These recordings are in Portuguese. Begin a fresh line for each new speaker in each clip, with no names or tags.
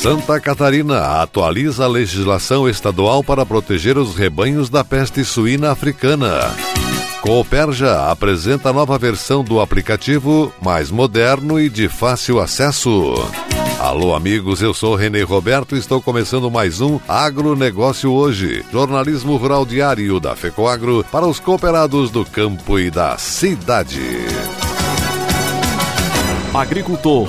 Santa Catarina atualiza a legislação estadual para proteger os rebanhos da peste suína africana. Cooperja apresenta nova versão do aplicativo, mais moderno e de fácil acesso. Alô, amigos, eu sou Renê Roberto e estou começando mais um Agronegócio Hoje, jornalismo rural diário da FECOAGRO para os cooperados do campo e da cidade.
Agricultor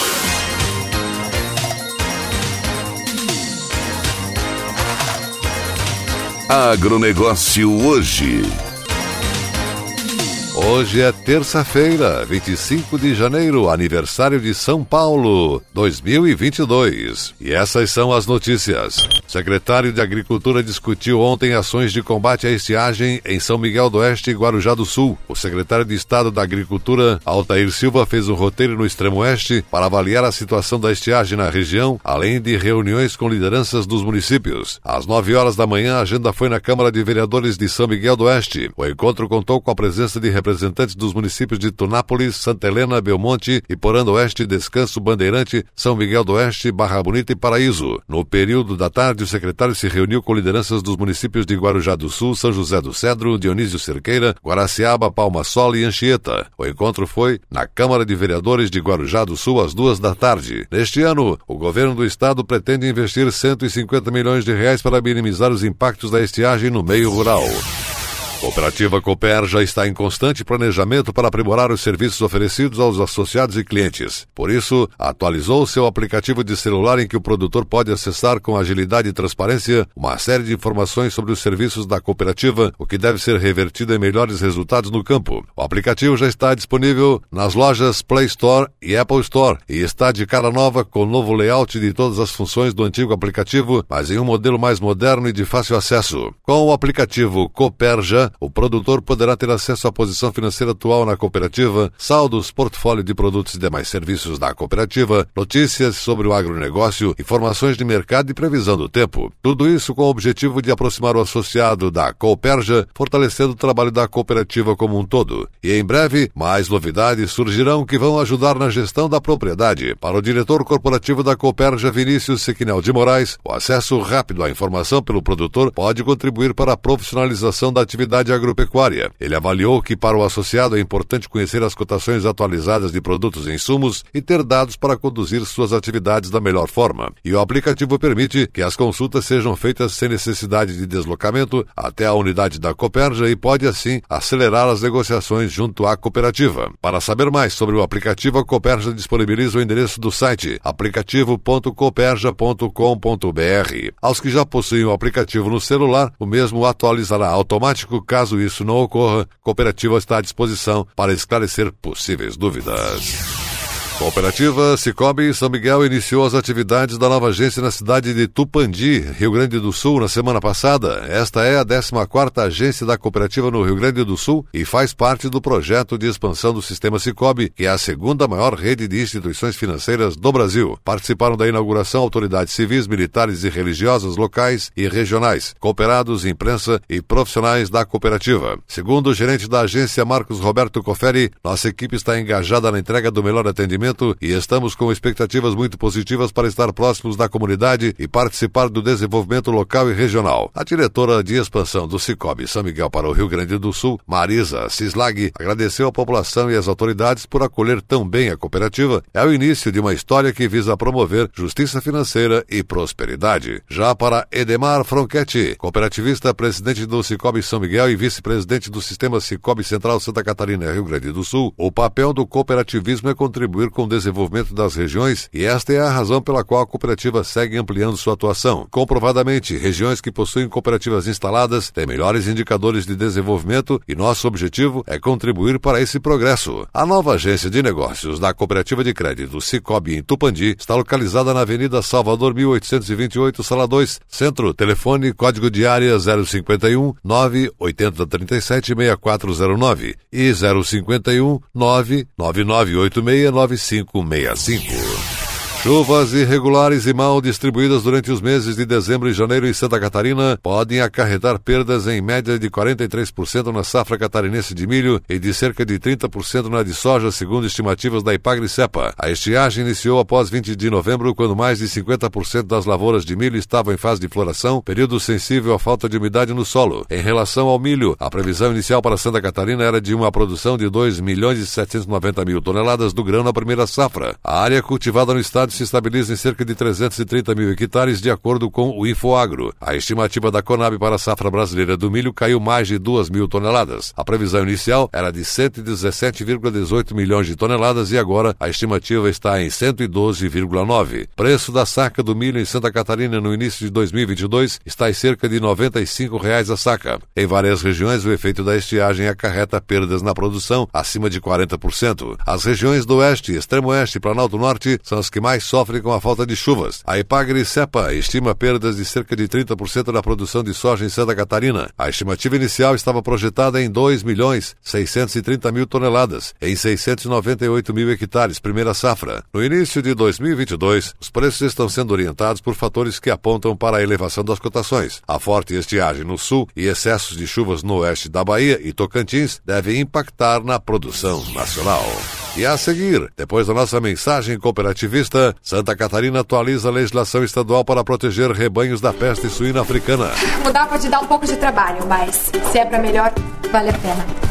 Agronegócio hoje.
Hoje é terça-feira, 25 de janeiro, aniversário de São Paulo, 2022. E essas são as notícias. Secretário de Agricultura discutiu ontem ações de combate à estiagem em São Miguel do Oeste e Guarujá do Sul. O secretário de Estado da Agricultura, Altair Silva, fez um roteiro no extremo oeste para avaliar a situação da estiagem na região, além de reuniões com lideranças dos municípios. Às 9 horas da manhã, a agenda foi na Câmara de Vereadores de São Miguel do Oeste. O encontro contou com a presença de representantes dos municípios de Tunápolis, Santa Helena, Belmonte, Iporã Oeste, Descanso, Bandeirante, São Miguel do Oeste, Barra Bonita e Paraíso. No período da tarde, o secretário se reuniu com lideranças dos municípios de Guarujá do Sul, São José do Cedro, Dionísio Cerqueira, Guaraciaba, Palma-Sola e Anchieta. O encontro foi na Câmara de Vereadores de Guarujá do Sul às duas da tarde. Neste ano, o governo do estado pretende investir 150 milhões de reais para minimizar os impactos da estiagem no meio rural. Cooperativa Cooper já está em constante planejamento para aprimorar os serviços oferecidos aos associados e clientes. Por isso, atualizou seu aplicativo de celular em que o produtor pode acessar com agilidade e transparência uma série de informações sobre os serviços da cooperativa, o que deve ser revertido em melhores resultados no campo. O aplicativo já está disponível nas lojas Play Store e Apple Store e está de cara nova com o novo layout de todas as funções do antigo aplicativo, mas em um modelo mais moderno e de fácil acesso. Com o aplicativo O produtor poderá ter acesso à posição financeira atual na cooperativa, saldos, portfólio de produtos e demais serviços da cooperativa, notícias sobre o agronegócio, informações de mercado e previsão do tempo. Tudo isso com o objetivo de aproximar o associado da Cooperja, fortalecendo o trabalho da cooperativa como um todo. E em breve, mais novidades surgirão que vão ajudar na gestão da propriedade. Para o diretor corporativo da Cooperja, Vinícius Sequinel de Moraes, o acesso rápido à informação pelo produtor pode contribuir para a profissionalização da atividade atividade agropecuária. Ele avaliou que para o associado é importante conhecer as cotações atualizadas de produtos e insumos e ter dados para conduzir suas atividades da melhor forma. E o aplicativo permite que as consultas sejam feitas sem necessidade de deslocamento até a unidade da Coperja e pode assim acelerar as negociações junto à cooperativa. Para saber mais sobre o aplicativo, a Coperja disponibiliza o endereço do site aplicativo.coperja.com.br. Aos que já possuem o aplicativo no celular, o mesmo atualizará automático Caso isso não ocorra, a cooperativa está à disposição para esclarecer possíveis dúvidas. Cooperativa Cicobi São Miguel iniciou as atividades da nova agência na cidade de Tupandi, Rio Grande do Sul, na semana passada. Esta é a 14ª agência da cooperativa no Rio Grande do Sul e faz parte do projeto de expansão do sistema Cicobi, que é a segunda maior rede de instituições financeiras do Brasil. Participaram da inauguração autoridades civis, militares e religiosas locais e regionais, cooperados, imprensa e profissionais da cooperativa. Segundo o gerente da agência, Marcos Roberto Coferi, nossa equipe está engajada na entrega do melhor atendimento e estamos com expectativas muito positivas para estar próximos da comunidade e participar do desenvolvimento local e regional. A diretora de expansão do Cicobi São Miguel para o Rio Grande do Sul, Marisa Cislag, agradeceu à população e às autoridades por acolher tão bem a cooperativa. É o início de uma história que visa promover justiça financeira e prosperidade. Já para Edemar Fronchetti, cooperativista, presidente do Cicobi São Miguel e vice-presidente do Sistema Cicobi Central Santa Catarina Rio Grande do Sul, o papel do cooperativismo é contribuir com com o desenvolvimento das regiões e esta é a razão pela qual a cooperativa segue ampliando sua atuação. Comprovadamente, regiões que possuem cooperativas instaladas têm melhores indicadores de desenvolvimento e nosso objetivo é contribuir para esse progresso. A nova agência de negócios da Cooperativa de Crédito Cicobi em Tupandi está localizada na Avenida Salvador 1828, Sala 2, Centro. Telefone código de área 051 98037 6409 e 051 99986 3565. Chuvas irregulares e mal distribuídas durante os meses de dezembro e janeiro em Santa Catarina podem acarretar perdas em média de 43% na safra catarinense de milho e de cerca de 30% na de soja, segundo estimativas da Ipagri-Cepa. A estiagem iniciou após 20 de novembro, quando mais de 50% das lavouras de milho estavam em fase de floração, período sensível à falta de umidade no solo. Em relação ao milho, a previsão inicial para Santa Catarina era de uma produção de 2 milhões e 790 mil toneladas do grão na primeira safra. A área cultivada no estado se estabiliza em cerca de 330 mil hectares, de acordo com o Infoagro. A estimativa da Conab para a safra brasileira do milho caiu mais de 2 mil toneladas. A previsão inicial era de 117,18 milhões de toneladas e agora a estimativa está em 112,9. Preço da saca do milho em Santa Catarina no início de 2022 está em cerca de 95 reais a saca. Em várias regiões, o efeito da estiagem acarreta perdas na produção acima de 40%. As regiões do Oeste, Extremo Oeste e Planalto Norte são as que mais sofrem com a falta de chuvas. A Ipagre Cepa estima perdas de cerca de 30% da produção de soja em Santa Catarina. A estimativa inicial estava projetada em 2 milhões 630 mil toneladas, em 698 mil hectares, primeira safra. No início de 2022, os preços estão sendo orientados por fatores que apontam para a elevação das cotações. A forte estiagem no sul e excessos de chuvas no oeste da Bahia e Tocantins devem impactar na produção nacional. E a seguir, depois da nossa mensagem cooperativista, Santa Catarina atualiza a legislação estadual para proteger rebanhos da peste suína africana.
Mudar pode dar um pouco de trabalho, mas se é para melhor, vale a pena.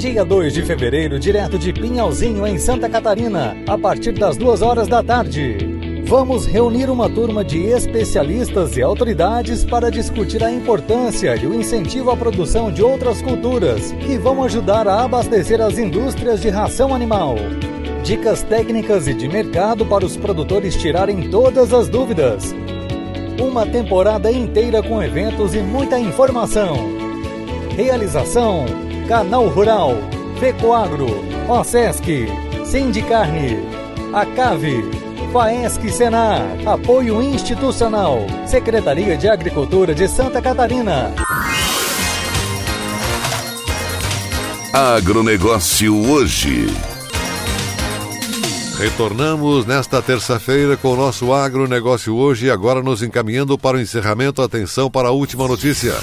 Dia 2 de fevereiro, direto de Pinhalzinho, em Santa Catarina, a partir das duas horas da tarde. Vamos reunir uma turma de especialistas e autoridades para discutir a importância e o incentivo à produção de outras culturas que vão ajudar a abastecer as indústrias de ração animal. Dicas técnicas e de mercado para os produtores tirarem todas as dúvidas. Uma temporada inteira com eventos e muita informação. Realização: Canal Rural, Fecoagro, OSESC, Sindicarne, Acave, Faesc Senar, Apoio Institucional, Secretaria de Agricultura de Santa Catarina.
Agronegócio hoje.
Retornamos nesta terça-feira com o nosso agronegócio hoje e agora nos encaminhando para o encerramento. Atenção para a última notícia.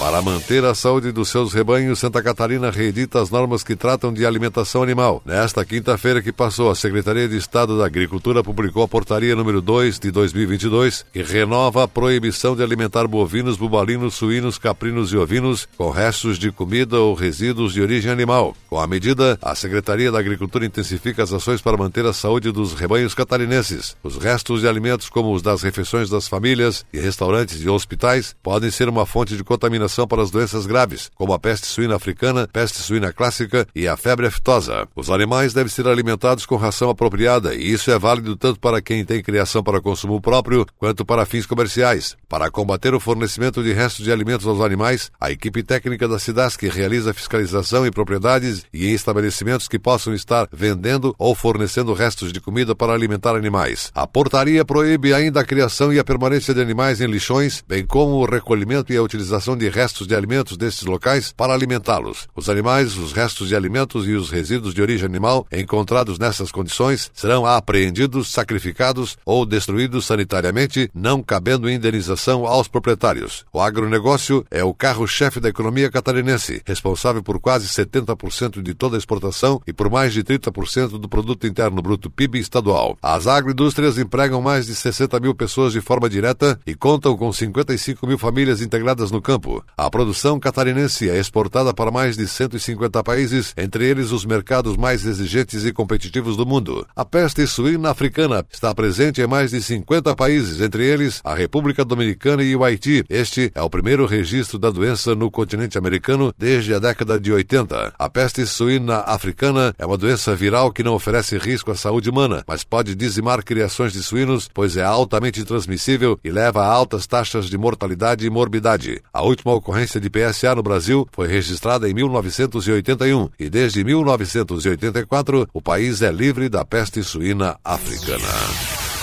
Para manter a saúde dos seus rebanhos, Santa Catarina reedita as normas que tratam de alimentação animal. Nesta quinta-feira que passou, a Secretaria de Estado da Agricultura publicou a portaria número 2 de 2022, que renova a proibição de alimentar bovinos, bubalinos, suínos, caprinos e ovinos com restos de comida ou resíduos de origem animal. Com a medida, a Secretaria da Agricultura intensifica as ações para manter a saúde dos rebanhos catarinenses. Os restos de alimentos, como os das refeições das famílias e restaurantes e hospitais, podem ser uma fonte de contaminação para as doenças graves, como a peste suína africana, peste suína clássica e a febre aftosa. Os animais devem ser alimentados com ração apropriada, e isso é válido tanto para quem tem criação para consumo próprio quanto para fins comerciais. Para combater o fornecimento de restos de alimentos aos animais, a equipe técnica da SIDASC realiza fiscalização em propriedades e em estabelecimentos que possam estar vendendo ou fornecendo restos de comida para alimentar animais. A portaria proíbe ainda a criação e a permanência de animais em lixões, bem como o recolhimento e a utilização de restos de alimentos destes locais para alimentá-los. Os animais, os restos de alimentos e os resíduos de origem animal encontrados nessas condições serão apreendidos, sacrificados ou destruídos sanitariamente, não cabendo indenização aos proprietários. O agronegócio é o carro-chefe da economia catarinense, responsável por quase 70% de toda a exportação e por mais de 30% do produto interno bruto PIB estadual. As agroindústrias empregam mais de 60 mil pessoas de forma direta e contam com 55 mil famílias integradas no campo. A produção catarinense é exportada para mais de 150 países, entre eles os mercados mais exigentes e competitivos do mundo. A peste suína africana está presente em mais de 50 países, entre eles a República Dominicana e o Haiti. Este é o primeiro registro da doença no continente americano desde a década de 80. A peste suína africana é uma doença viral que não oferece risco à saúde humana, mas pode dizimar criações de suínos, pois é altamente transmissível e leva a altas taxas de mortalidade e morbidade. A última ocorrência de PSA no Brasil foi registrada em 1981 e desde 1984 o país é livre da peste suína africana.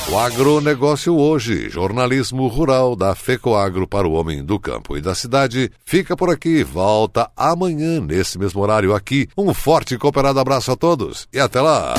O agronegócio hoje, jornalismo rural da FECOAGro para o homem do campo e da cidade, fica por aqui. Volta amanhã nesse mesmo horário aqui. Um forte e cooperado abraço a todos e até lá!